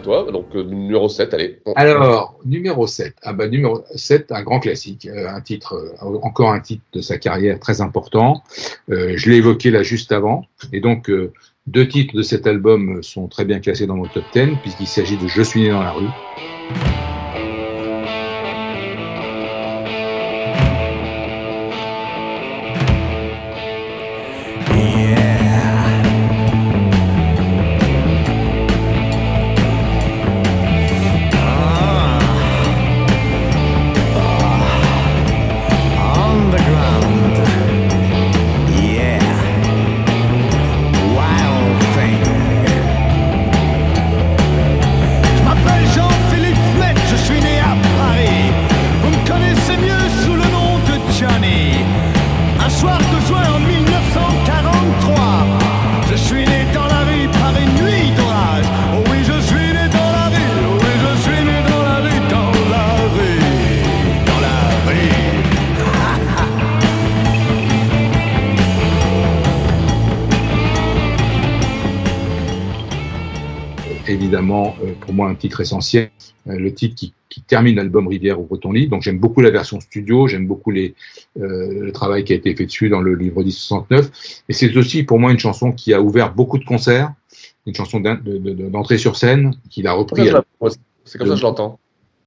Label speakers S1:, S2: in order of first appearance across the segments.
S1: toi. Donc, euh, numéro 7, allez.
S2: Alors, numéro 7. Ah bah, numéro 7, un grand classique. Euh, un titre, euh, encore un titre de sa carrière très important. Je l'ai évoqué là juste avant. Et donc, deux titres de cet album sont très bien classés dans mon top 10, puisqu'il s'agit de Je suis né dans la rue. Titre essentiel, euh, le titre qui, qui termine l'album Rivière au Breton Lit. Donc j'aime beaucoup la version studio, j'aime beaucoup les, euh, le travail qui a été fait dessus dans le livre 1069. Et c'est aussi pour moi une chanson qui a ouvert beaucoup de concerts, une chanson d'entrée sur scène, qu'il a repris.
S1: C'est comme ça que je l'entends.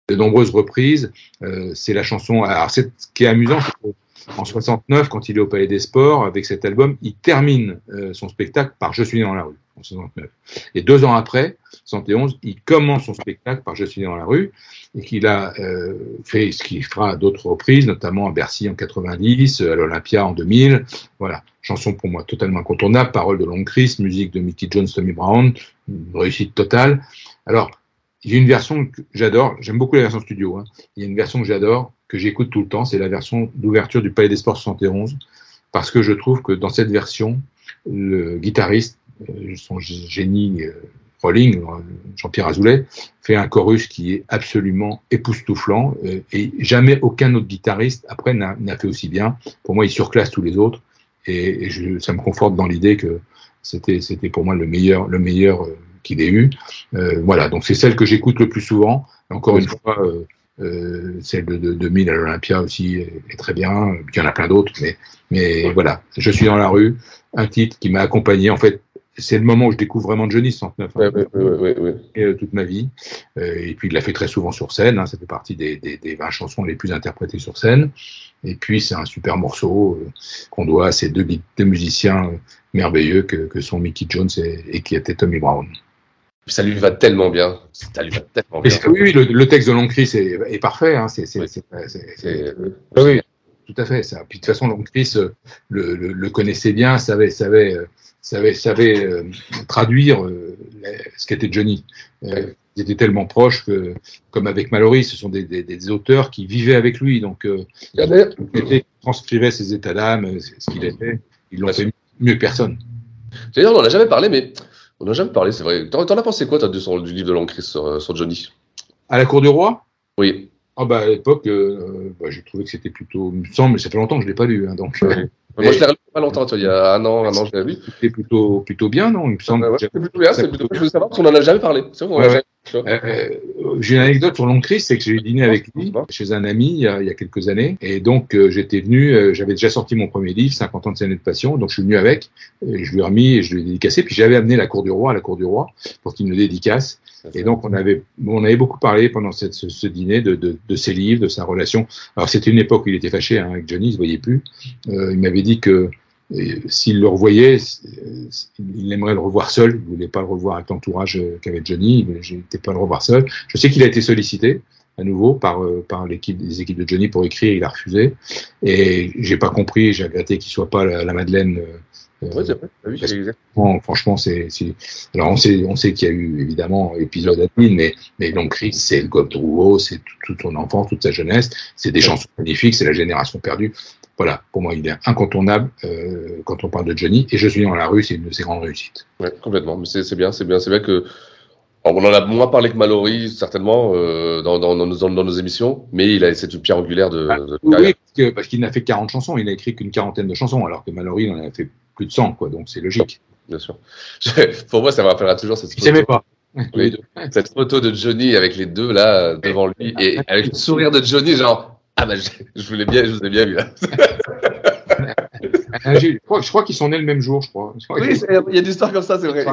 S2: De nombreuses reprises. Euh, c'est la chanson. Alors, ce qui est amusant, c'est en 69, quand il est au Palais des Sports, avec cet album, il termine euh, son spectacle par Je suis né dans la rue, en 69. Et deux ans après, 71, il commence son spectacle par Je suis dans la rue, et qu'il a euh, fait ce qu'il fera à d'autres reprises, notamment à Bercy en 90, à l'Olympia en 2000. Voilà, chanson pour moi totalement incontournable, parole de Long Chris, musique de Mickey Jones, Tommy Brown, réussite totale. Alors, il y a une version que j'adore, j'aime beaucoup la version studio, hein. il y a une version que j'adore, que j'écoute tout le temps, c'est la version d'ouverture du Palais des Sports 71, parce que je trouve que dans cette version, le guitariste, euh, son génie euh, Rolling, Jean-Pierre Azoulay, fait un chorus qui est absolument époustouflant, euh, et jamais aucun autre guitariste après n'a fait aussi bien. Pour moi, il surclasse tous les autres, et, ça me conforte dans l'idée que c'était pour moi le meilleur le meilleur qu'il ait eu. Euh, voilà, donc c'est celle que j'écoute le plus souvent. Encore une fois, euh, euh, celle de, de 2000 à l'Olympia aussi est, très bien. Il y en a plein d'autres, mais, mais voilà, je suis dans la rue. Un titre qui m'a accompagné. En fait, c'est le moment où je découvre vraiment Johnny 69
S1: hein, ouais, ouais, ouais,
S2: et, euh, toute ma vie. Euh, et puis il l'a fait très souvent sur scène. Hein, ça fait partie des, des, des 20 chansons les plus interprétées sur scène. Et puis c'est un super morceau euh, qu'on doit à ces deux, deux musiciens merveilleux que, que sont Mickey Jones et, et qui était Tommy Brown
S1: ça lui va tellement bien. Ça lui va tellement bien.
S2: Oui, oui le, le, texte de Longcris est, est parfait. Hein, c'est, oui, tout à fait. Ça. Puis de toute façon, Longcris le, le, le, connaissait bien, savait, savait, savait, savait euh, traduire euh, ce qu'était Johnny. Euh, ils étaient tellement proches que, comme avec Mallory, ce sont des, des, des auteurs qui vivaient avec lui. Donc, euh, ils transcrivaient ses états d'âme, ce qu'il était. Ils l'ont fait mieux que personne.
S1: D'ailleurs, on n'en a jamais parlé, mais on n'a jamais parlé, c'est vrai. T'en as pensé quoi, toi, du, du livre de Lancris sur, sur, Johnny?
S2: À la cour du roi?
S1: Oui.
S2: Ah bah, à l'époque, euh, bah, j'ai trouvé que c'était plutôt. Il me semble, mais ça fait longtemps que je ne l'ai pas lu. Hein, donc,
S1: euh, Moi, je l'ai lu pas longtemps, toi, il y a un an, un an, je l'ai lu.
S2: C'était plutôt, plutôt bien, non? Il me semble.
S1: Ouais, ouais, c'était plutôt bien, c'est plutôt. Je veux savoir parce qu'on n'en a jamais parlé. C'est vrai,
S2: ouais, euh, j'ai une anecdote sur Longcris, c'est que j'ai dîné avec lui chez un ami il y a, il y a quelques années, et donc euh, j'étais venu, euh, j'avais déjà sorti mon premier livre, 50 ans de scène de passion, donc je suis venu avec, et je lui ai remis et je lui ai dédicacé, puis j'avais amené la cour du roi à la cour du roi pour qu'il me dédicace. Et donc, on avait, on avait beaucoup parlé pendant ce, ce, dîner de, de, de, ses livres, de sa relation. Alors, c'était une époque où il était fâché hein, avec Johnny, il se voyait plus. Euh, il m'avait dit que s'il le revoyait, il aimerait le revoir seul. Il voulait pas le revoir avec l'entourage qu'avait Johnny. Il n'était pas le revoir seul. Je sais qu'il a été sollicité à nouveau par euh, par l'équipe les équipes de Johnny pour écrire. Il a refusé. Et j'ai pas compris. J'ai regretté qu'il soit pas la, la Madeleine. Euh,
S1: Ouais, c'est vrai. Ah oui,
S2: franchement, c'est, alors on sait, on sait qu'il y a eu évidemment épisode admin, mais mais donc Chris, c'est le Gob Drouot, c'est toute tout son enfance, toute sa jeunesse, c'est des chansons magnifiques, c'est la génération perdue. Voilà, pour moi, il est incontournable euh, quand on parle de Johnny. Et je suis dans la rue, c'est une de ses grandes réussites.
S1: Ouais, complètement. Mais c'est bien, c'est bien, c'est bien que on en a moins parlé que Mallory, certainement, euh, dans, dans, dans, nos, dans, nos, émissions, mais il a cette pierre angulaire de.
S2: Ah,
S1: de
S2: oui, parce, parce qu'il n'a fait 40 chansons, il n'a écrit qu'une quarantaine de chansons, alors que Mallory il en a fait plus de 100, quoi, donc c'est logique.
S1: Bien sûr. Pour moi, ça me rappellera toujours cette
S2: photo. Il pas.
S1: Oui, cette photo de Johnny avec les deux là devant lui et avec le sourire de Johnny, genre ah bah je, je voulais bien, je vous ai bien vu là.
S2: je crois, je crois qu'ils sont nés le même jour, je crois.
S1: Oui, il y a des histoires comme ça, c'est vrai.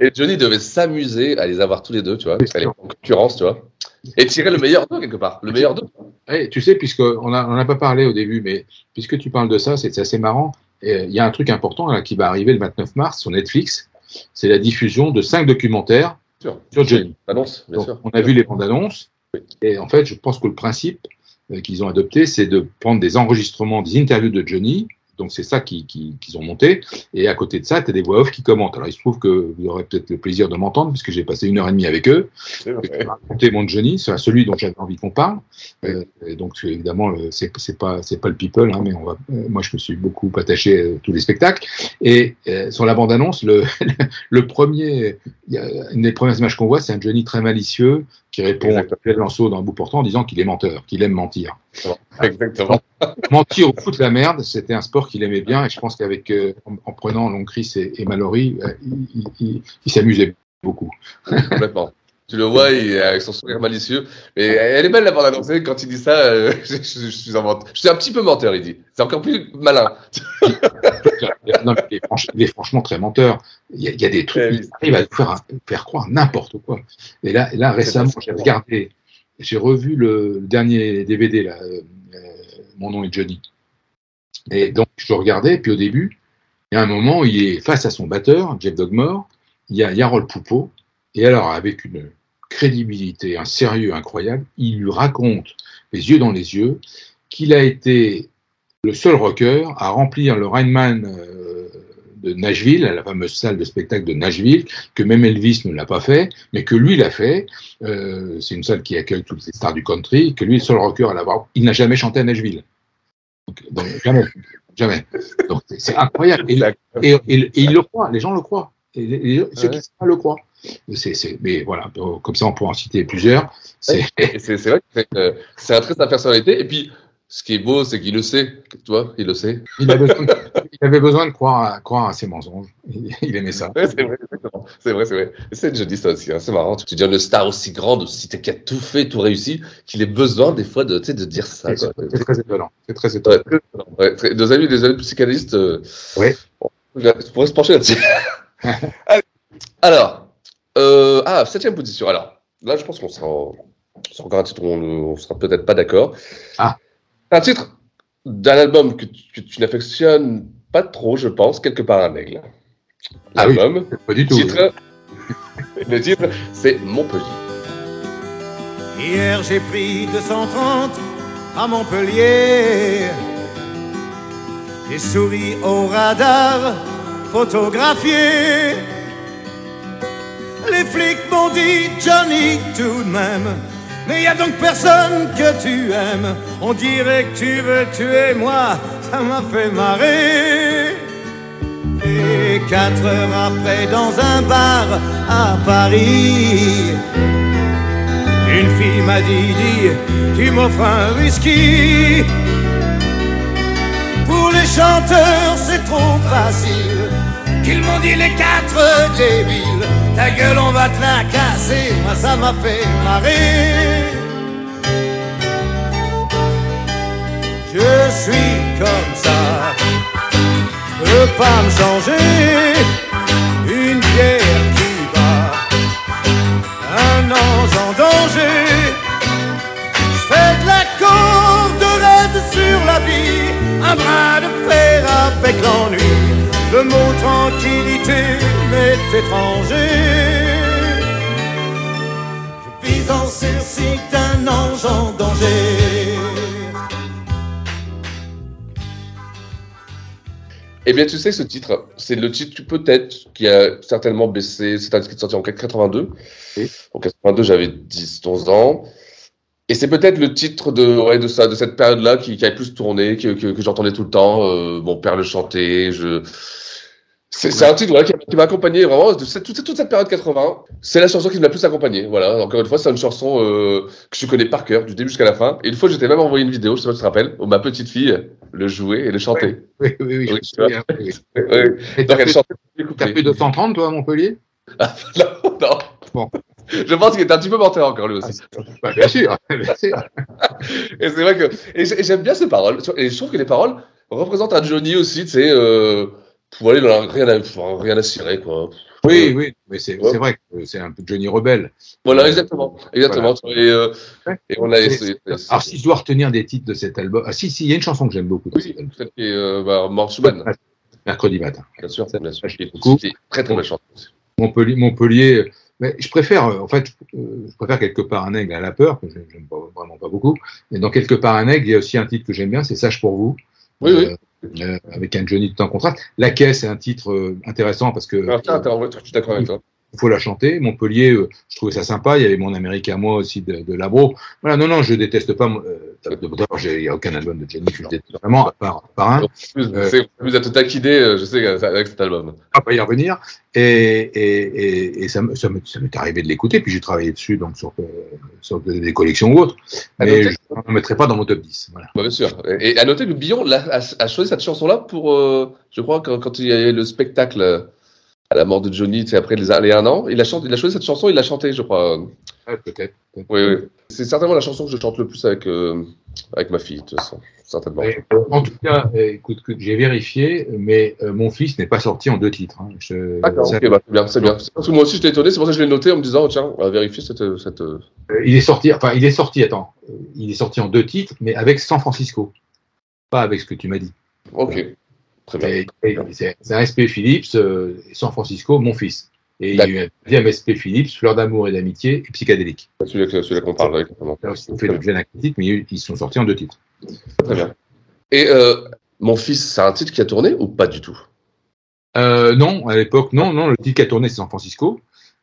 S1: Et Johnny devait s'amuser à les avoir tous les deux, tu vois, à les en concurrence, tu vois, et tirer le meilleur d'eux quelque part, le meilleur d'eux.
S2: Hey, tu sais, puisqu'on n'a on a pas parlé au début, mais puisque tu parles de ça, c'est assez marrant. Il y a un truc important là, qui va arriver le 29 mars sur Netflix, c'est la diffusion de cinq documentaires
S1: sur,
S2: Johnny.
S1: Annonce, bien
S2: Donc,
S1: sûr.
S2: on a vu les bandes annonces, et en fait, je pense que le principe euh, qu'ils ont adopté, c'est de prendre des enregistrements, des interviews de Johnny. Donc c'est ça qu'ils qui, ont monté. Et à côté de ça, tu as des voix off qui commentent. Alors il se trouve que vous aurez peut-être le plaisir de m'entendre, puisque j'ai passé une heure et demie avec eux. J'ai raconté mon Johnny, c'est celui dont j'avais envie qu'on parle. Euh, et donc évidemment, c'est c'est pas c'est pas le people, hein, mais on va. Euh, moi, je me suis beaucoup attaché à tous les spectacles. Et euh, sur la bande annonce, le le premier, une des premières images qu'on voit, c'est un Johnny très malicieux qui répond à Pierre Lanceau dans un bout portant en disant qu'il est menteur, qu'il aime mentir.
S1: Exactement.
S2: mentir ou foutre la merde, c'était un sport qu'il aimait bien et je pense qu'avec euh, en, en, prenant Long Chris et, et Mallory, euh, il, il, il s'amusait beaucoup.
S1: Complètement. Tu le vois, il, avec son sourire malicieux. Mais elle est belle la bande annoncée. Quand il dit ça, euh, je, je, je, suis un je suis un petit peu menteur, il dit. C'est encore plus malin.
S2: non, il, est franchement très menteur. Il y a, il y a des trucs, il arrive à nous faire, faire croire n'importe quoi. Et là, récemment, j'ai regardé, j'ai revu le, le, dernier DVD, là, euh, Mon nom est Johnny. Et donc, je regardais, puis au début, il y a un moment où il est face à son batteur, Jeff Dogmore, il y a Yarol Poupeau, et alors, avec une crédibilité, un sérieux incroyable, il lui raconte, les yeux dans les yeux, qu'il a été le seul rocker à remplir le Rainman euh, de Nashville, la fameuse salle de spectacle de Nashville, que même Elvis ne l'a pas fait, mais que lui l'a fait. Euh, c'est une salle qui accueille toutes les stars du country, que lui est le seul rocker à l'avoir. Il n'a jamais chanté à Nashville. Donc, donc jamais. Jamais. Donc c'est incroyable. Et, et, et, et, il le croit, les gens le croient. Et, les, ceux qui savent le croient. C'est, c'est, mais voilà, comme ça on pourra en citer plusieurs.
S1: C'est, vrai que c'est un trait de sa personnalité. Et puis, ce qui est beau, c'est qu'il le sait. Tu vois, il le sait.
S2: Il avait besoin de, il avait besoin de croire, à, croire à ses mensonges. Il, il aimait ça.
S1: Ouais, c'est vrai, c'est vrai, c'est vrai. C'est, je dis ça aussi. Hein, c'est marrant. Tu deviens une star aussi grande, aussi qui a tout fait, tout réussi, qu'il ait besoin des fois de, tu dire ça.
S2: C'est, très étonnant. C'est très étonnant.
S1: Ouais, très, nos amis, des amis psychanalystes. Euh,
S2: oui.
S1: Bon, on pourrait se pencher là-dessus. Alors. Euh, ah, septième position. Alors, là, je pense qu'on sera, encore un titre on ne sera peut-être pas d'accord.
S2: Ah.
S1: Un titre d'un album que tu, n'affectionnes pas trop, je pense, quelque part un aigle.
S2: L'album. Ah oui, pas du tout.
S1: Titre, le titre, c'est Montpellier.
S3: Hier, j'ai pris 230 à Montpellier. J'ai souri au radar, photographié. Les flics m'ont dit Johnny tout de même. Mais y a donc personne que tu aimes. On dirait que tu veux tuer moi. Ça m'a fait marrer. Et quatre heures après, dans un bar à Paris, une fille m'a dit, dit, tu m'offres un whisky. Pour les chanteurs, c'est trop facile. Qu'ils m'ont dit les quatre débiles. Ta gueule, on va te la casser. Moi, ça m'a fait marrer. Je suis comme ça. Je peux pas me changer. Une pierre qui bat. Un ange en danger. Je fais de la corde raide sur la vie. Un bras de fer avec l'ennui. Le mot tranquillité m'est étranger. Je vis en sursis d'un ange en danger.
S1: Eh bien, tu sais, ce titre, c'est le titre peut-être qui a certainement baissé. C'est un titre qui est sorti en 82. En 82, j'avais 10-11 ans. Et c'est peut-être le titre de, ouais, de, ça, de cette période-là qui, qui a le plus tourné, que, que, que j'entendais tout le temps. Euh, mon père le chantait. Je... C'est un titre voilà, qui, qui m'a accompagné vraiment de cette, toute, toute cette période 80. C'est la chanson qui m'a le plus accompagné. Voilà. Encore une fois, c'est une chanson euh, que je connais par cœur, du début jusqu'à la fin. Et une fois, j'étais même envoyé une vidéo, je sais pas si tu te rappelles, où ma petite fille le jouait et le chantait.
S2: Oui, oui, oui. je
S1: Donc elle chantait.
S2: T'as fait 230, toi, à Montpellier?
S1: Non, non.
S2: Bon.
S1: Je pense qu'il était un petit peu menteur encore lui aussi.
S2: Bah, Bien sûr, bien sûr.
S1: Et c'est vrai que et j'ai- et j'aime bien ces paroles. Et je trouve que les paroles représentent un Johnny aussi, tu sais, euh, pour aller dans la- rien à, rien à cirer quoi.
S2: Oui,
S1: Euh,
S2: oui, mais c'est
S1: Ouais.
S2: c'est vrai que c'est un peu Johnny Rebelle.
S1: Voilà, exactement, exactement. Et, euh, et on a
S2: C'est-
S1: essayé.
S2: Alors, si je dois retenir des titres de cet album. Ah, si, si, il y a une chanson que j'aime beaucoup.
S1: Oui, celle qui est euh, bah, Schumann,
S2: Mercredi matin.
S1: bien sûr, bien sûr. Qui est
S2: beaucoup.
S1: qui est très très belle chanson.
S2: Montpellier, Montpellier. euh, Mais je préfère, en fait, je préfère quelque part un aigle à la peur, que j'aime vraiment pas beaucoup. Et dans quelque part un aigle, il y a aussi un titre que j'aime bien, c'est Sage pour vous.
S1: Oui, oui.
S2: Euh, avec un Johnny tout en contraste. La caisse est un titre euh, intéressant parce que
S1: Alors, tiens, attends, ouais, je suis d'accord avec toi.
S2: Il faut la chanter. Montpellier, euh, je trouvais ça sympa. Il y avait mon américain à moi aussi de, de Labro. Voilà, non, non, je déteste pas. euh, il n'y a aucun album de Johnny que je déteste vraiment, à part, à part un. Euh,
S1: C'est vous êtes taquiné, euh, je sais, avec cet album.
S2: on va pas y revenir. Et, et, et, et ça, me- ça me- ça m'est arrivé de l'écouter, puis j'ai travaillé dessus donc sur, sur des collections ou autres.
S1: À
S2: Mais je ne le mettrai pas dans mon top 10. Voilà.
S1: Bah, bien sûr. Et, à noter que Billon a, a choisi cette chanson-là pour, euh, je crois, quand, quand il y avait le spectacle à la mort de Johnny, sais, après les, les un an, il a, chanté, il a choisi cette chanson, il l'a chantée, je crois.
S2: Ouais, peut-être.
S1: Oui, oui. C'est certainement la chanson que je chante le plus avec, euh, avec ma fille, de toute façon. Certainement.
S2: Et, en tout cas, euh, écoute, j'ai vérifié, mais euh, mon fils n'est pas sorti en deux titres. hein. Je-
S1: D'accord,
S2: ça-
S1: ok, bah, c'est bien, c'est bien. C'est Parce que moi aussi, j'étais étonné, c'est pour ça que je l'ai noté en me disant, oh, tiens, on va vérifier cette. cette...
S2: Euh, il est sorti, enfin, il est sorti, attends, euh, il est sorti en deux titres, mais avec San Francisco. Pas avec ce que tu m'as dit.
S1: Ok, très bien.
S2: C'est un SP Philips, euh, San Francisco, mon fils. Et il y a eu un deuxième SP Philips, Fleur d'amour et d'amitié et psychédélique.
S1: Celui-là celui-là qu'on parle, exactement.
S2: Là aussi, on fait l'objet d'un critique, mais ils sont sortis en deux titres.
S1: Très bien. Et euh, mon fils, c'est un titre qui a tourné ou pas du tout?
S2: Euh, non, à l'époque, non, non, le titre qui a tourné, c'est San Francisco.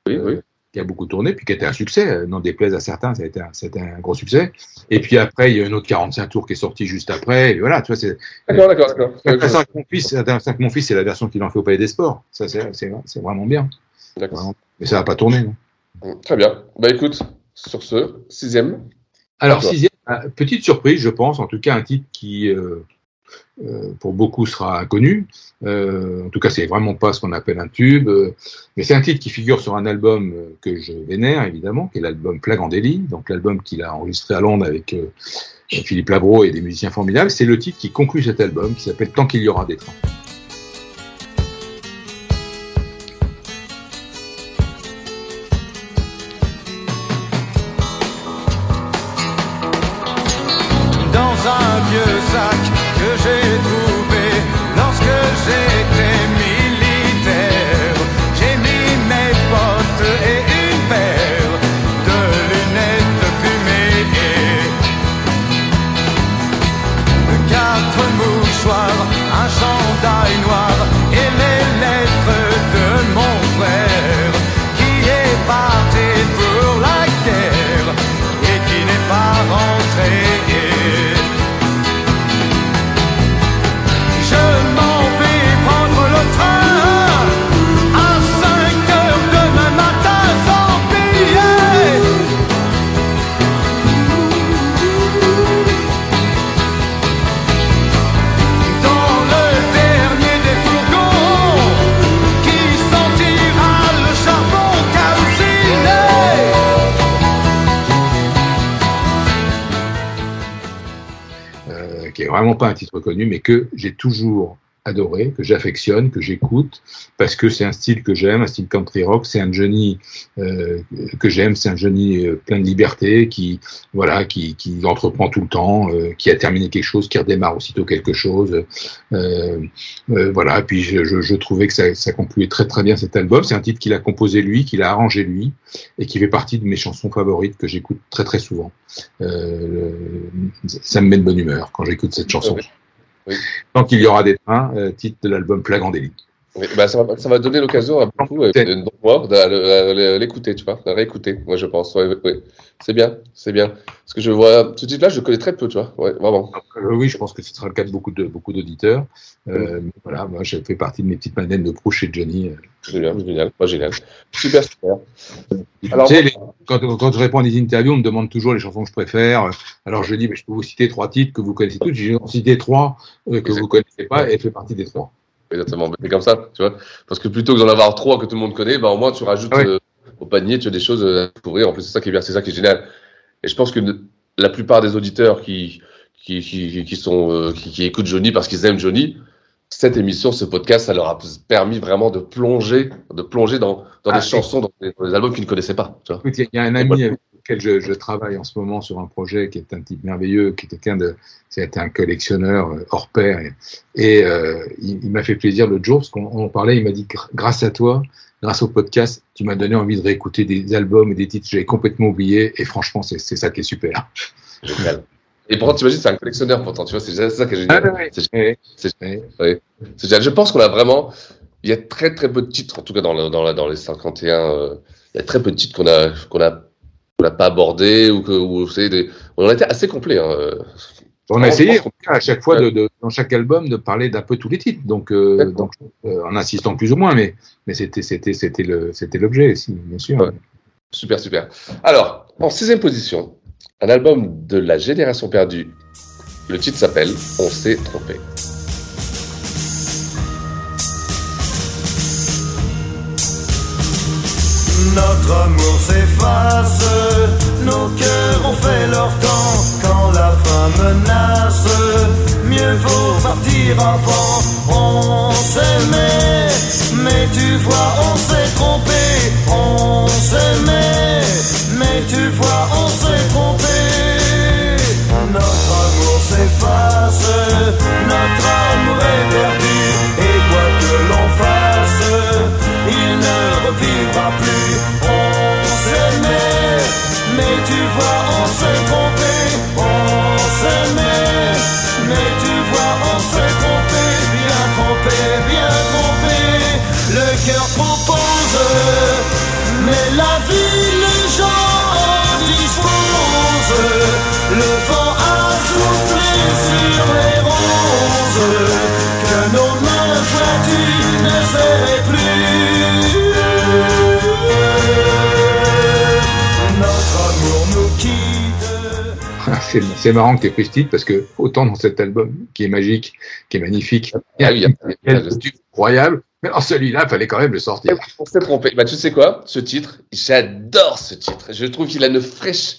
S1: Oui, oui.
S2: Qui a beaucoup tourné, puis qui a été un succès. euh, N'en déplaise à certains, ça a été un, un gros succès. Et puis après, il y a un autre 45 tours qui est sorti juste après. Et voilà, tu vois, c'est.
S1: D'accord, d'accord, d'accord.
S2: Avec mon fils, mon fils, c'est la version qu'il en fait au Palais des Sports. Ça, c'est, c'est, c'est vraiment bien.
S1: D'accord.
S2: Mais ça n'a pas tourné. non.
S1: Très bien. Bah écoute, sur ce, sixième.
S2: Alors, sixième, euh, petite surprise, je pense, en tout cas, un titre qui, euh, euh, pour beaucoup, sera inconnu. Euh, en tout cas, c'est vraiment pas ce qu'on appelle un tube. euh, mais c'est un titre qui figure sur un album euh, que je vénère, évidemment, qui est l'album délit, donc l'album qu'il a enregistré à Londres avec euh, Philippe Labro et des musiciens formidables. C'est le titre qui conclut cet album, qui s'appelle Tant qu'il y aura des trains. Vraiment pas un titre connu, mais que j'ai toujours adoré, que j'affectionne, que j'écoute, parce que c'est un style que j'aime, un style country rock. C'est un Johnny euh, que j'aime, c'est un Johnny euh, plein de liberté, qui voilà, qui, qui entreprend tout le temps, euh, qui a terminé quelque chose, qui redémarre aussitôt quelque chose. Voilà. Puis je, je, je, trouvais que ça, ça concluait très très bien cet album. C'est un titre qu'il a composé lui, qu'il a arrangé lui, et qui fait partie de mes chansons favorites que j'écoute très très souvent. ça me met de bonne humeur quand j'écoute cette chanson. Oui. Donc il y aura des trains, euh, titre de l'album Flagrant délit.
S1: Oui, bah ça, va, ça va donner l'occasion à beaucoup euh, de moi l'écouter, tu vois, de réécouter, moi je pense. Ouais, ouais. C'est bien, c'est bien. Parce que je vois ce titre-là, je le connais très peu, tu vois. Ouais, vraiment.
S2: Euh, oui, je pense que ce sera le cas de beaucoup de beaucoup d'auditeurs. Euh, oui. Voilà, moi, j'ai fait partie de mes petites manettes de pro chez Johnny.
S1: Génial, génial, pas génial. Super, super.
S2: Alors, tu sais, les, quand, quand, je réponds à des interviews, on me demande toujours les chansons que je préfère. Alors, je dis, mais je peux vous citer trois titres que vous connaissez tous. J'ai cité trois euh, que vous connaissez pas, et elle fait partie des trois.
S1: Exactement, c'est comme ça, tu vois. Parce que plutôt que d'en avoir trois que tout le monde connaît, bah, au moins tu rajoutes euh, au panier, tu as des choses à découvrir. En plus, c'est ça qui est bien, c'est ça qui est génial. Et je pense que la plupart des auditeurs qui, qui, qui, qui sont, euh, qui, qui, écoutent Johnny parce qu'ils aiment Johnny, cette émission, ce podcast, ça leur a permis vraiment de plonger, de plonger dans, dans ah, des chansons, dans des, dans des, albums qu'ils ne connaissaient pas. Tu vois.
S2: Il y a un ami avec lequel je, je, travaille en ce moment sur un projet qui est un type merveilleux, qui est quelqu'un de, c'est un collectionneur hors pair, et, et euh, il, il m'a fait plaisir l'autre jour parce qu'on parlait, il m'a dit grâce à toi, grâce au podcast, tu m'as donné envie de réécouter des albums et des titres que j'avais complètement oubliés, et franchement, c'est ça qui est super.
S1: Génial. Et pourtant, tu imagines, c'est un collectionneur, pourtant, tu vois, c'est ça qui est génial.
S2: Ah, ouais.
S1: C'est ouais. génial. Je pense qu'on a vraiment, il y a très très peu de titres, en tout cas dans, dans, la, dans les 51, euh, il y a très peu de titres qu'on a, qu'on a, qu'on n'a pas abordés ou que, ou, des, on a été assez complet. Hein.
S2: On a essayé à chaque fois, de, de, dans chaque album, de parler d'un peu tous les titres, donc, euh, donc euh, en insistant plus ou moins, mais, mais c'était, l'objet, si, bien sûr.
S1: Ouais. Super, super. Alors, en sixième position, un album de la génération perdue. Le titre s'appelle On s'est trompé.
S3: Notre amour s'efface, nos cœurs ont fait leur temps quand la fin menace. Mieux vaut partir avant, on s'aimait, mais tu vois, on s'est trompé, on s'aimait, mais tu vois, on s'est trompé. Notre amour s'efface,
S2: C'est marrant que tu aies pris ce titre parce que autant dans cet album qui est magique, qui est magnifique,
S1: ah,
S2: il y a des titres incroyables, mais en celui-là, il fallait quand même le sortir.
S1: On s'est trompé. Bah, tu sais quoi? Ce titre, j'adore ce titre. Je trouve qu'il a une fraîche.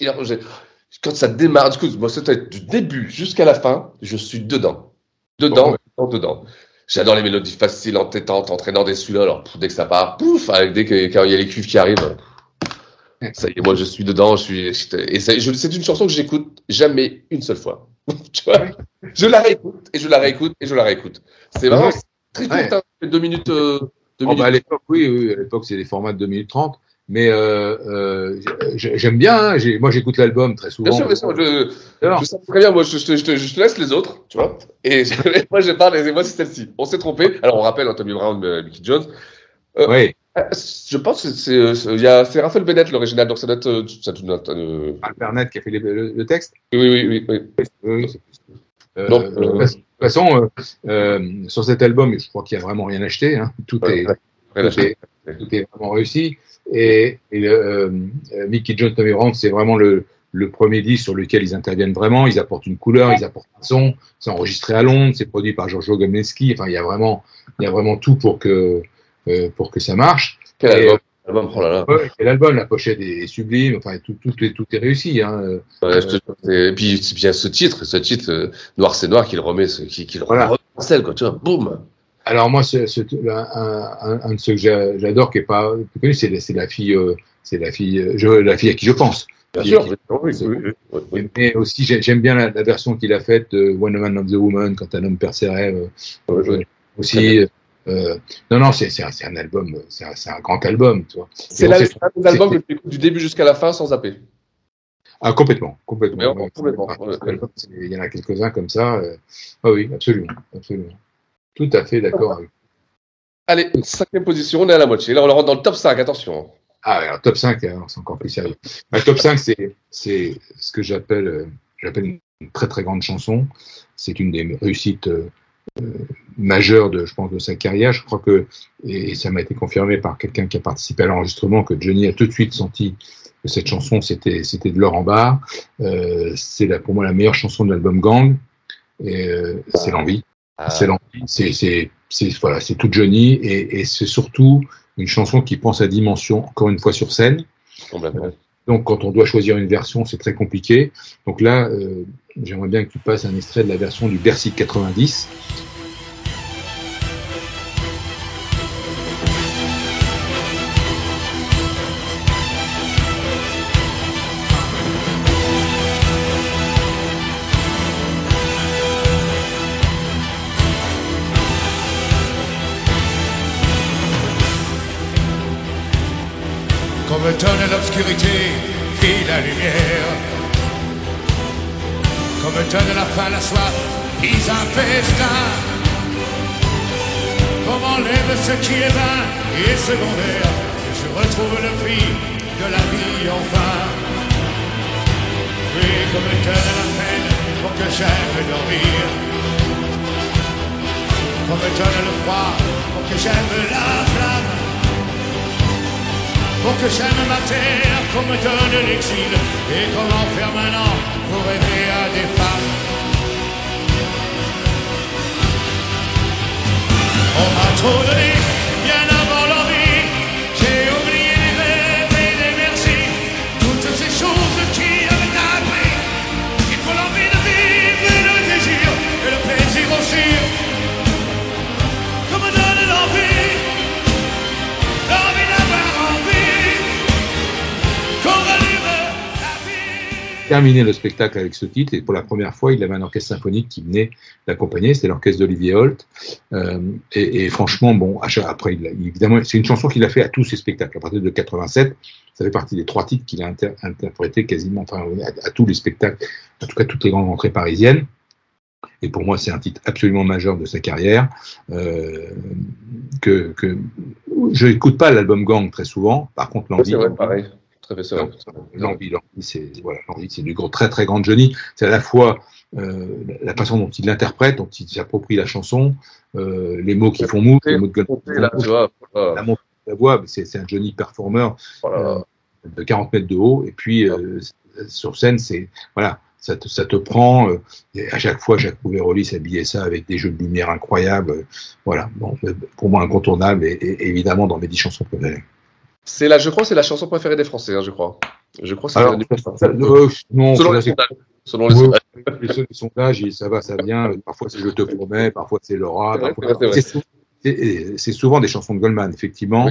S1: Quand ça démarre, du coup, moi, du début jusqu'à la fin, je suis dedans. Dedans, ouais. dedans, dedans. J'adore les mélodies faciles, entêtantes, entraînant des celui-là. Alors, dès que ça part, pouf, avec dès que, quand il y a les cuivres qui arrivent, ça y est, moi, je suis dedans. Je suis, et c'est une chanson que j'écoute jamais une seule fois. tu vois Je la réécoute, et je la réécoute, et je la réécoute. C'est vraiment très court, ouais. hein, deux minutes. Euh, deux
S2: oh,
S1: minutes.
S2: Bah à l'époque, oui, oui, à l'époque, c'est des formats de 2 minutes 30. Mais euh, euh, j'aime bien. Hein, moi, j'écoute l'album très souvent.
S1: Bien sûr, bien sûr. Je, je sais très bien. Moi, je, je, je, te, laisse les autres, tu vois. Et moi, je parle. Et moi, c'est celle-ci. On s'est trompé. Alors, on rappelle hein, Tommy Brown, euh, Mickey Jones.
S2: Euh, oui.
S1: Je pense que c'est c'est Raphaël Bennett l'original, donc ça doit être ça être,
S2: euh... Bernett qui a fait les, le, le, texte.
S1: Oui, oui, oui. oui.
S2: oui. Euh, donc, de toute façon, sur cet album, je crois qu'il n'y a vraiment rien acheté. Hein. Tout, est, tout, est, tout est vraiment réussi. Et, et euh, Mickey John Tommy Brown, c'est vraiment le, le premier disque sur lequel ils interviennent vraiment. Ils apportent une couleur, ils apportent un son. C'est enregistré à Londres, c'est produit par Giorgio Gomneski. Enfin, il y a vraiment, il y a vraiment tout pour que euh, pour que ça marche.
S1: Quel et, album, album oh là là.
S2: Ouais, l'album, la pochette est sublime. Enfin, tout, tout, est, tout est réussi. Hein.
S1: Ouais, te, et puis, il y a ce titre, ce titre Noir c'est noir qu'il remet, qu'il qu
S2: voilà.
S1: remet celle, quoi, tu vois, boum.
S2: Alors moi, c'est un, un, un de ceux que j'a- j'adore, qui est pas plus connu, c'est, la- fille, euh, c'est la fille, euh, je, la fille à qui je pense.
S1: Bien sûr, oui, oui, oui.
S2: Mais aussi, j'ai- j'aime bien la, la version qu'il a faite de a Man of the Woman, quand un homme perd ses rêves. euh. Aussi, euh, non, non, c'est, un, un album, c'est un, grand album, tu vois.
S1: C'est
S2: Et on
S1: la-
S2: sait-
S1: c'est un des albums
S2: c'est-
S1: que tu écoutes du début jusqu'à la fin sans zapper.
S2: Ah, complètement, complètement.
S1: Complètement, ouais,
S2: Il y en a quelques-uns comme ça. euh, Ah oui, absolument, absolument. Tout à fait d'accord avec
S1: Allez, cinquième position, on est à la moitié. Là, on le rentre dans le top 5, attention.
S2: Ah, alors, top 5, alors, c'est encore plus sérieux. Ma top 5, c'est, c'est ce que j'appelle, euh, j'appelle une très très grande chanson. C'est une des réussites euh, majeures, de, je pense, de sa carrière. Je crois que, et, ça m'a été confirmé par quelqu'un qui a participé à l'enregistrement, que Johnny a tout de suite senti que cette chanson, c'était, c'était de l'or en barre. Euh, c'est la, pour moi la meilleure chanson de l'album Gang. Et, euh, c'est l'envie. C'est l'envie. C'est, c'est, c'est, voilà, c'est tout Johnny. Et, et c'est surtout une chanson qui prend sa dimension, encore une fois, sur scène.
S1: Complètement.
S2: Donc, quand on doit choisir une version, c'est très compliqué. Donc là, euh, j'aimerais bien que tu passes un extrait de la version du Bercy 90.
S4: Comme tonne l'obscurité Tonne la faim, la soif, vise un festin. Comme enlève ce qui est vain et secondaire. Et je retrouve le prix de la vie enfin. Oui, comme tonne la peine pour que j'aime dormir. Comme tonne le froid pour que j'aime la flamme pour que j'aime ma terre, qu'on me donne l'exil, et comment faire maintenant pour rêver à des femmes. On m'a trop donné,
S2: Terminé le spectacle avec ce titre, et pour la première fois, il avait un orchestre symphonique qui venait l'accompagner, c'était l'orchestre d'Olivier Holt. Euh, et, et franchement, bon, après, il a- évidemment, c'est une chanson qu'il a fait à tous ses spectacles. À partir de 87, ça fait partie des trois titres qu'il a inter- interprétés quasiment, enfin, à, à tous les spectacles, en tout cas toutes les grandes rentrées parisiennes. Et pour moi, c'est un titre absolument majeur de sa carrière. Euh, que, que je n'écoute pas l'album Gang très souvent. Par contre, l'envie,
S1: pareil. Très fait, vrai.
S2: l'envie, l'envie, c'est voilà, du très très grand Johnny. C'est à la fois euh, la façon dont il l'interprète, dont il s'approprie la chanson, euh, les mots qui font move, les mots de gueule
S1: voilà.
S2: la de la voix, c'est un Johnny performeur euh, de 40 mètres de haut. Et puis sur scène, c'est voilà, ça te, ça te prend. euh, et à chaque fois, Jacques Prouvé-Rolly s'habillait ça avec des jeux de lumière incroyables. euh, voilà, bon, pour moi incontournable et, et évidemment dans mes dix chansons préférées.
S1: C'est la, je crois, que c'est la chanson préférée des Français, hein, je crois. Je crois que c'est
S2: Alors,
S1: la-
S2: ça- ça- euh, non,
S1: selon les sondages. Selon les sondages.
S2: les, sondages, ça va, ça vient. Parfois, c'est Je te promets, parfois, c'est Laura.
S1: C'est
S2: souvent des chansons de Goldman, effectivement.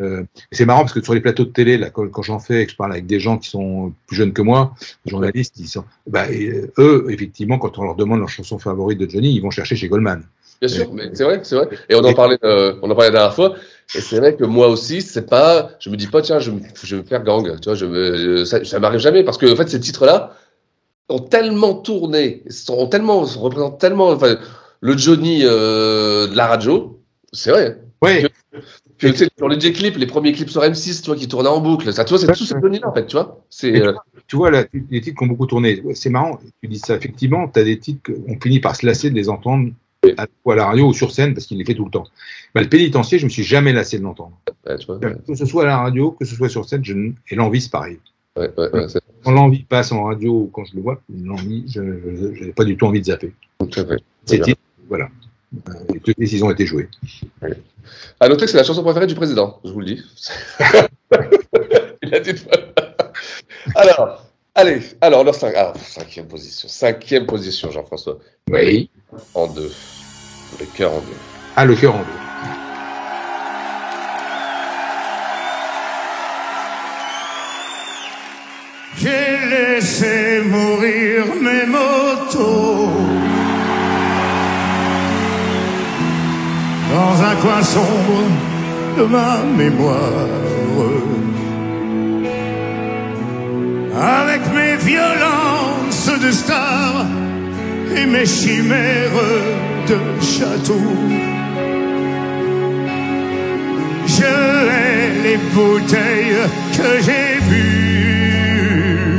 S2: Euh, c'est marrant parce que sur les plateaux de télé, là, quand, quand j'en fais et que je parle avec des gens qui sont plus jeunes que moi, des journalistes, ils sont, bah, et, euh, eux, effectivement, quand on leur demande leur chanson favorite de Johnny, ils vont chercher chez Goldman.
S1: Bien sûr, mais c'est vrai, c'est vrai. Et on en parlait, euh, on en parlait la dernière fois. Et c'est vrai que moi aussi, c'est pas, je me dis pas, tiens, je, vais me faire gang. Tu vois, je me, ça, ça m'arrive jamais parce que, en fait, ces titres-là ont tellement tourné, sont, ont tellement, représentent tellement, enfin, le Johnny euh, de la radio. C'est vrai.
S2: Ouais.
S1: Que, que, tu sais, sur les clips, les premiers clips sur M6, tu vois, qui tournaient en boucle. Ça, tu vois, c'est tout ce Johnny-là, en fait, tu vois. C'est,
S2: tu,
S1: euh,
S2: tu vois, là, les titres qui ont beaucoup tourné, c'est marrant, tu dis ça, effectivement, tu as des titres qu'on finit par se lasser de les entendre à, à la radio ou sur scène parce qu'il les fait tout le temps. Bah, le pénitencier, je me suis jamais lassé de l'entendre.
S1: ouais, ouais,
S2: Que ce soit à la radio, que ce soit sur scène, je, et l'envie, c'est pareil.
S1: ouais,
S2: Quand l'envie passe en radio ou quand je le vois, l'envie, je n'ai pas du tout envie de zapper. Ces
S1: Voilà.
S2: Euh, les décisions ont été jouées.
S1: À noter que c'est la chanson préférée du président, je vous le dis. Il a dit Alors, allez, alors, leur cinq, ah, cinquième position. Cinquième position, Jean-François.
S2: Oui.
S1: En deux. Le cœur en deux.
S2: Ah, le cœur en deux.
S3: J'ai laissé mourir mes motos dans un coin sombre de ma mémoire. Avec mes violences de star et mes chimères de château. Je hais les bouteilles que j'ai bues,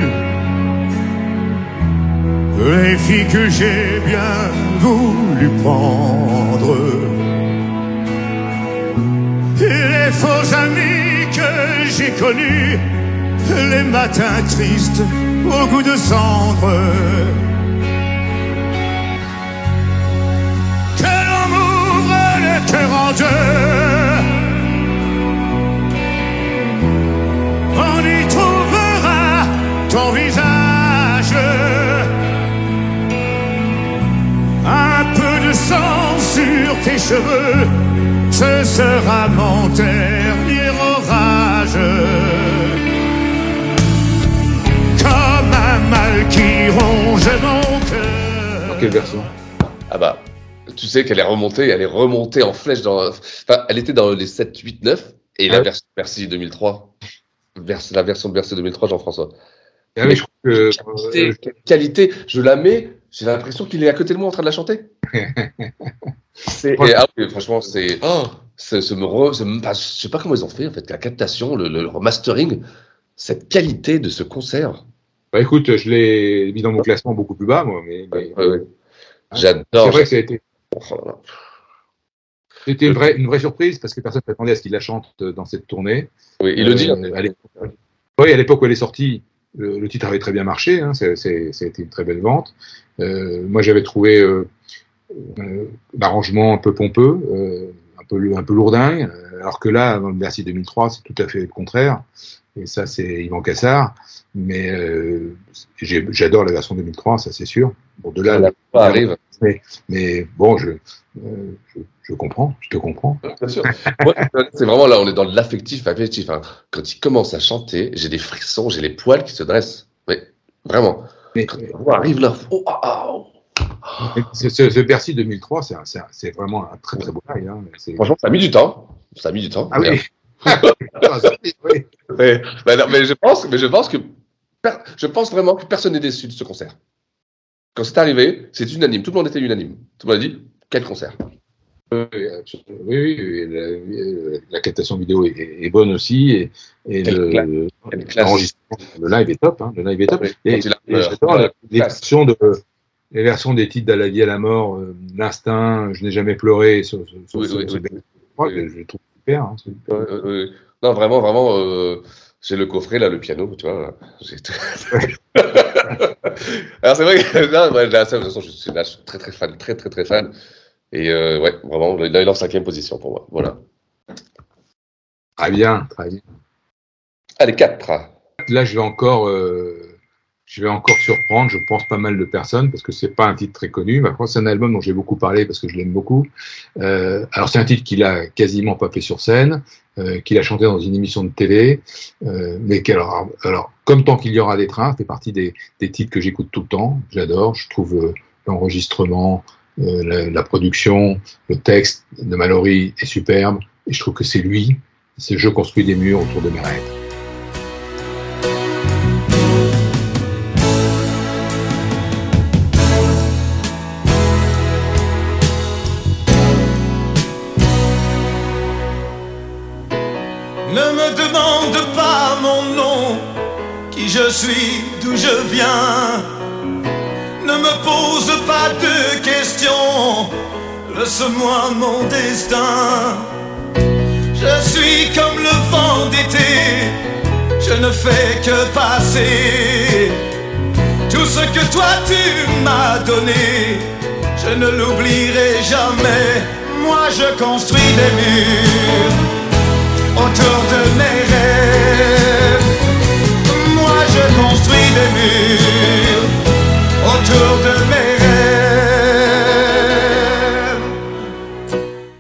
S3: les filles que j'ai bien voulu prendre, les faux amis que j'ai connus, les matins tristes au goût de cendre. Que l'on m'ouvre le cœur en deux. On y trouvera ton visage. Un peu de sang sur tes cheveux, ce sera mon qui ronge mon cœur.
S2: Dans quelle version
S1: Ah bah, tu sais qu'elle est remontée, elle est remontée en flèche dans. Enfin, elle était dans les 7, 8, 9, et la
S2: Ah ouais.
S1: version Bercy 2003. Vers- la version de Bercy 2003, Jean-François.
S2: Ah oui, je crois que.
S1: Qualité, quelle qualité, je la mets, j'ai l'impression qu'il est à côté de moi en train de la chanter. C'est- et, ah oui, franchement, c'est. Oh, c'est- ce me re- je sais pas comment ils ont fait, en fait, la captation, le, le remastering, cette qualité de ce concert.
S2: Bah écoute, je l'ai mis dans mon classement beaucoup plus bas, moi, mais. mais-
S1: Ouais, ouais. J'adore.
S2: C'est vrai que ça a été.
S1: Oh.
S2: C'était une vraie, une vraie surprise parce que personne ne s'attendait à ce qu'il la chante dans cette tournée.
S1: Oui, il le dit.
S2: Euh, l'époque- oui, à l'époque où elle est sortie, le, le titre avait très bien marché. Hein, ça a été une très belle vente. Euh, moi, j'avais trouvé euh, euh, l'arrangement un peu pompeux, euh, un peu, un peu lourdingue, euh, alors que là, dans le Bercy 2003, c'est tout à fait le contraire. Et ça, c'est Yvan Cassard. Mais euh, j'adore la version 2003, ça c'est sûr. Bon, de là,
S1: La arrive.
S2: Mais, mais bon, je, euh, je, je comprends, je te comprends.
S1: Bien sûr. Moi, c'est vraiment là, on est dans l'affectif, affectif. hein. Quand il commence à chanter, j'ai des frissons, j'ai les poils qui se dressent. Oui, vraiment.
S2: Mais,
S1: Quand la voix arrive là, oh, ah, ah, oh.
S2: mais ce, ce, ce Bercy 2003, c'est un- c'est un- c'est vraiment un très très beau live. Hein.
S1: Franchement, ça a mis du temps. Ça a mis du temps.
S2: Ah oui.
S1: Mais, mais, mais non, mais je pense, mais je pense que per- je pense vraiment que personne n'est déçu de ce concert. Quand c'est arrivé, c'est unanime. Tout le monde était unanime. Tout le monde a dit quel concert.
S2: Oui, oui, la, la captation vidéo est, est bonne aussi et, le, le- live est top. Hein, le live est top.
S1: Oui,
S2: Et, j'adore les, versions de les versions des titres d'À la vie à la mort, euh, l'instinct, je n'ai jamais pleuré. Sur, sur, sur-
S1: Oui,
S2: sur-
S1: oui,
S2: sur-
S1: oui.
S2: moi,
S1: Oui.
S2: Je, je trouve super. Hein,
S1: ouais. Non, vraiment, vraiment, euh, j'ai le coffret, là, le piano, tu vois. Alors, c'est vrai que là, ouais, là, ça, de toute façon, je suis, là, je suis très, très fan, très, très, très fan. Et euh, ouais, vraiment, là, il est en cinquième position pour moi. Voilà.
S2: Très bien, très bien.
S1: Allez, 4.
S2: Là, je vais encore, euh, je vais encore surprendre, je pense pas mal de personnes parce que c'est pas un titre très connu. Après, c'est un album dont j'ai beaucoup parlé parce que je l'aime beaucoup. Euh, alors, c'est un titre qu'il a quasiment pas fait sur scène, euh, qu'il a chanté dans une émission de télé, euh, mais alors, alors, comme tant qu'il y aura des trains, fait partie des, des titres que j'écoute tout le temps. J'adore. Je trouve euh, l'enregistrement, euh, la, la production, le texte de Mallory est superbe. Et je trouve que c'est lui. C'est je construis des murs autour de mes rêves.
S3: Je suis, d'où je viens. Ne me pose pas de questions, laisse-moi mon destin. Je suis comme le vent d'été, je ne fais que passer. Tout ce que toi tu m'as donné, je ne l'oublierai jamais. Moi je construis des murs autour de mes rêves. Je construis des murs autour de mes rêves.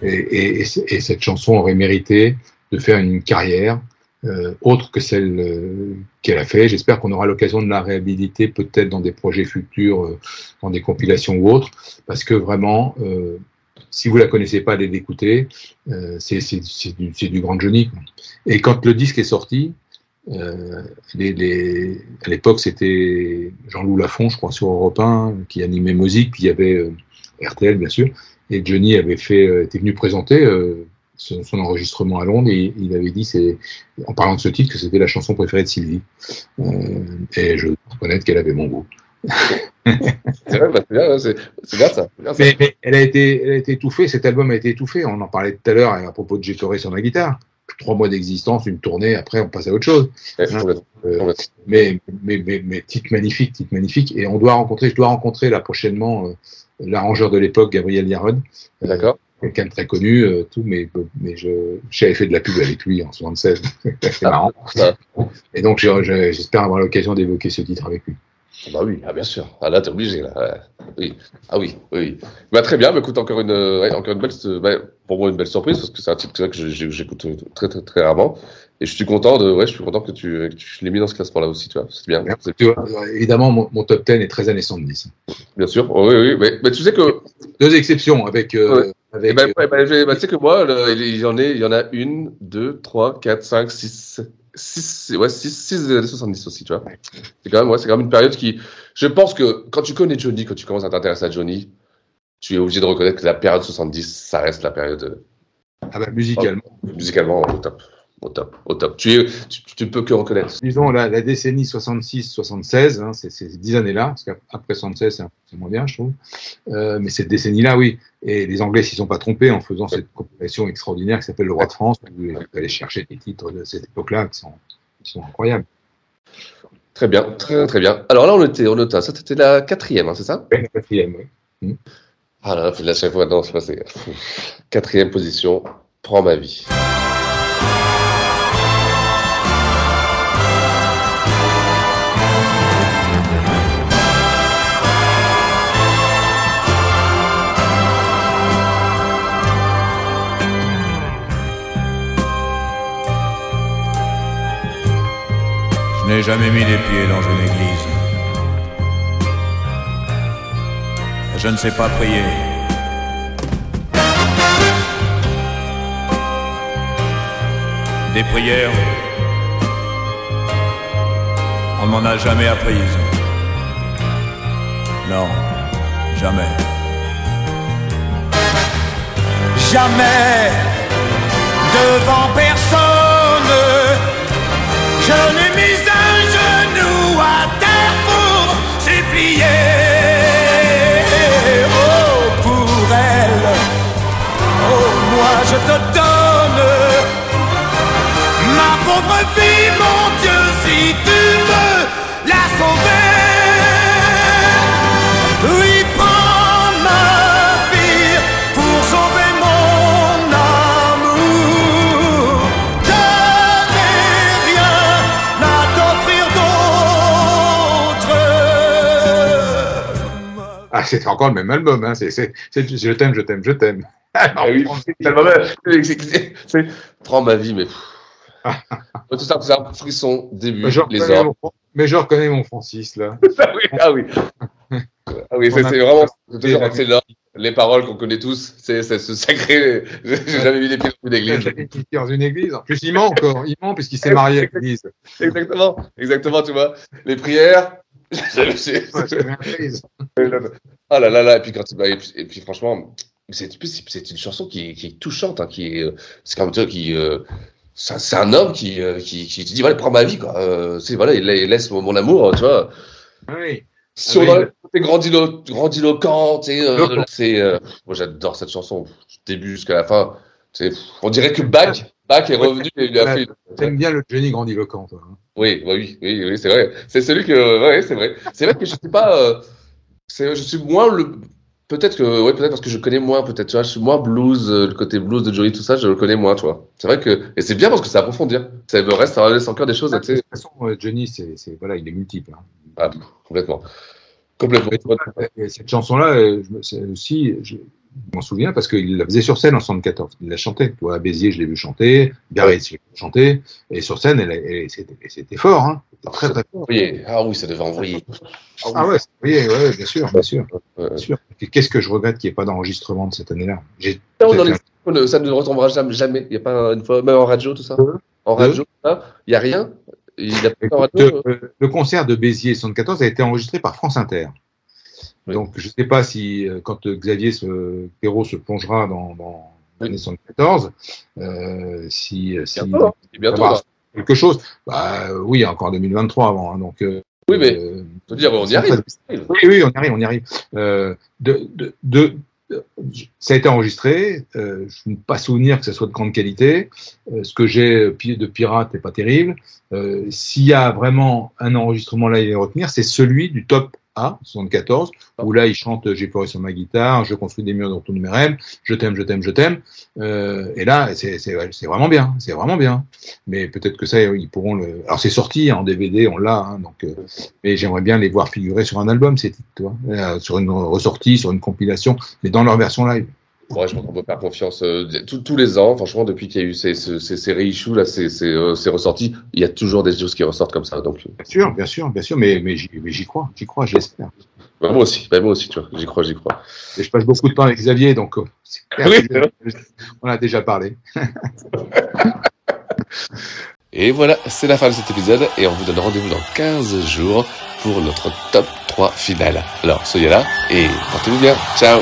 S2: et, et, cette chanson aurait mérité de faire une carrière euh, autre que celle euh, qu'elle a fait. J'espère qu'on aura l'occasion de la réhabiliter peut-être dans des projets futurs, euh, dans des compilations ou autres, parce que vraiment, si vous la connaissez pas, allez l'écouter. c'est du, du, grand. Quoi. Et quand le disque est sorti, les, les, à l'époque c'était Jean-Loup Lafont, je crois, sur Europe 1, qui animait musique, puis il y avait RTL bien sûr, et Johnny avait fait, était venu présenter son, son, enregistrement à Londres et il avait dit, en parlant de ce titre, que c'était la chanson préférée de Sylvie. Euh, et je reconnaître qu'elle avait mon goût.
S1: c'est vrai, bah, c'est bien, c'est, bien, ça. Bien, ça.
S2: Mais, mais, elle, a été, elle a été étouffée, cet album a été étouffé. On en parlait tout à l'heure à propos de J'ai sur ma guitare. Trois mois d'existence, une tournée, après on passe à autre chose.
S1: Ouais, hein
S2: euh, mais, mais, mais, mais, titre magnifique, titre magnifique. Et on doit rencontrer, je dois rencontrer là prochainement euh, l'arrangeur de l'époque, Gabriel Yarod.
S1: D'accord
S2: quelqu'un de très connu, euh, tout, mais, mais je, j'avais fait de la pub avec lui en 76. c'est marrant. Et donc, j'espère avoir l'occasion d'évoquer ce titre avec lui.
S1: Ah bah oui, ah bien sûr. Ah là, t'es obligé. Là. Oui. Ah oui, oui. Bah, très bien. Bah, écoute, encore une, ouais, encore une belle, bah, pour moi, une belle surprise parce que c'est un titre que j'écoute très, très, très rarement. Et je suis content de, ouais, je suis content que tu, que tu l'aies mis dans ce classement-là aussi, tu vois. C'est bien.
S2: Tu vois, évidemment, mon, mon, top 10 est très années 70.
S1: Bien sûr. oui, oui. Mais, mais, tu sais que.
S2: Deux exceptions avec, euh,
S1: avec... Eh ben, ouais, ben, bah, tu sais que moi, le, il, y en est, il y en a une, deux, trois, quatre, cinq, six, six, ouais, six, six années 70 aussi, tu vois. C'est quand même, ouais, c'est quand même une période qui, je pense que quand tu connais Johnny, quand tu commences à t'intéresser à Johnny, tu es obligé de reconnaître que la période 70, ça reste la période.
S2: Ah bah, musicalement.
S1: musicalement, au top au top, au top. Tu, tu, peux que reconnaître.
S2: Disons la, la décennie 66-76, hein, c'est ces dix années-là, parce qu'après 76, c'est moins bien, je trouve. Euh, mais cette décennie-là, oui. Et les Anglais s'y sont pas trompés en faisant cette compilation extraordinaire qui s'appelle Le Roi de France, où ils allaient chercher des titres de cette époque-là qui sont, qui sont incroyables.
S1: Très bien, très, très bien. Alors là, on était, on était, ça c'était la quatrième, hein, c'est ça?
S2: La quatrième, oui.
S1: Mmh. Ah là, là, chaque fois, non, c'est passé. Quatrième position, prends ma vie.
S3: Je n'ai jamais mis les pieds dans une église. Je ne sais pas prier. Des prières, on m'en a jamais apprises. Non, jamais. Jamais devant personne, je n'ai
S2: c'est encore le même album, hein. c'est, c'est, c'est, je t'aime, je t'aime, je t'aime.
S1: Ah oui, c'est, prends ma vie, mais. Tout ça, c'est un frisson début,
S2: mais je
S1: les
S2: mon, mais je reconnais mon Francis, là.
S1: ah oui, ah oui. Ah oui, c'est, c'est vraiment toujours excellent. Les paroles qu'on connaît tous, c'est, c'est ce sacré. J'ai jamais vu des pieds dans une église.
S2: Dans une église. En plus, il ment encore. Il ment puisqu'il s'est marié avec l'église.
S1: Exactement. Exactement, tu vois. Les prières. Ah là là là. Et puis, quand, et puis, et puis franchement, c'est, c'est une chanson qui est, qui est touchante. Hein, qui est, c'est comme toi qui. Euh, c'est un homme qui, euh, qui, qui te dit voilà, prends ma vie, quoi. Euh, c'est, voilà, il laisse mon, mon amour, tu vois.
S2: Oui.
S1: Sur ah, le côté grandilo, grandiloquent, euh, c'est, euh, moi j'adore cette chanson, du début jusqu'à la fin. C'est, on dirait que Bach, Bach est revenu et lui a fait.
S2: T'aimes bien le Johnny grandiloquent, toi. Hein.
S1: Oui, oui, oui, oui, c'est vrai. C'est celui que, ouais, c'est vrai. C'est vrai que je sais pas, euh, je suis moins le, peut-être que, ouais, peut-être parce que je connais moins, peut-être, tu vois, je suis moins blues, euh, le côté blues de Johnny, tout ça, je le connais moins, tu vois. C'est vrai que, et c'est bien parce que ça approfondir. Ça me reste, ça laisse encore des choses.
S2: De toute façon, Johnny, c'est, voilà, il est multiple. Hein.
S1: Ah, complètement. Complètement.
S2: Et cette chanson-là, c'est aussi, je, je m'en souviens parce qu'il la faisait sur scène en 74. Il la chantait. Tu vois, à Béziers, je l'ai vu chanter. Biarritz, je l'ai vu chanter. Et sur scène, elle, elle- c'était c'était fort. Hein. C'était très, très fort.
S1: Oui, ah oui, ça devait envoyer.
S2: Ah ouais, oui, ouais, bien sûr, bien sûr. Bien sûr. Et Qu'est-ce que je regrette qu'il n'y ait pas d'enregistrement de cette année-là? J'ai-
S1: les- ça ne retombera jamais. jamais. Il n'y a pas une fois, même en radio, tout ça. En radio, ça, il n'y a rien. Il n'y a pas en radio.
S2: Écoute, euh, le concert de Béziers 74 a été enregistré par France Inter. Donc, je ne sais pas si, euh, quand euh, Xavier se, Perrault se plongera dans, dans l'année 74, euh, si, si
S1: Bientôt, hein. C'est bientôt,
S2: va quelque chose, bah, euh, oui, encore 2023 avant. hein, donc, euh,
S1: Oui, mais
S2: euh,
S1: dire, on y arrive.
S2: très- Oui, oui, on y arrive, on y arrive. Euh, de, de, de- ça a été enregistré. Euh, je ne pas souvenir que ça soit de grande qualité. Euh, ce que j'ai de pirate n'est pas terrible. Euh, S'il y a vraiment un enregistrement là à retenir, c'est celui du top A, 74, où là il chante J'ai pleuré sur ma guitare, je construis des murs dans ton numéro M, je t'aime, je t'aime, je t'aime. Euh, et là, c'est vraiment bien, c'est vraiment bien. Mais peut-être que ça, ils pourront le. Alors c'est sorti en DVD, on l'a, hein, donc. euh, mais j'aimerais bien les voir figurer sur un album, ces titres, tu vois, euh, sur une ressortie, sur une compilation, mais dans leur version live.
S1: Ouais, je qu'on peut faire confiance euh, tous- les ans. Franchement, depuis qu'il y a eu ces, ces, ces, là, ces, ces, euh, ces ressorties, il y a toujours des choses qui ressortent comme ça. Donc, euh,
S2: Bien sûr, bien sûr, bien sûr, mais, mais j'y crois, j'y crois, j'espère.
S1: bah, moi aussi, bah, moi aussi, tu vois, j'y crois, j'y crois.
S2: Et je passe beaucoup de temps avec Xavier, donc euh,
S1: Oui,
S2: on a déjà parlé.
S1: Et voilà, c'est la fin de cet épisode et on vous donne rendez-vous dans 15 jours pour notre top 3 finale. Alors, soyez là et portez-vous bien. Ciao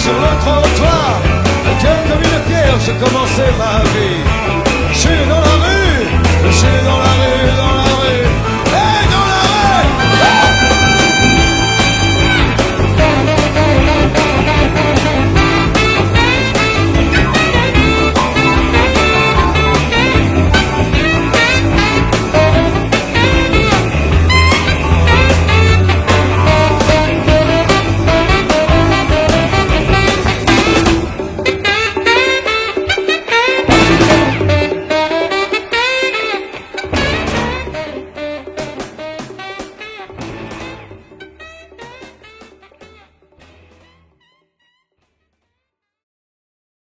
S3: sur le trottoir, le cœur comme une pierre, je commençais ma vie.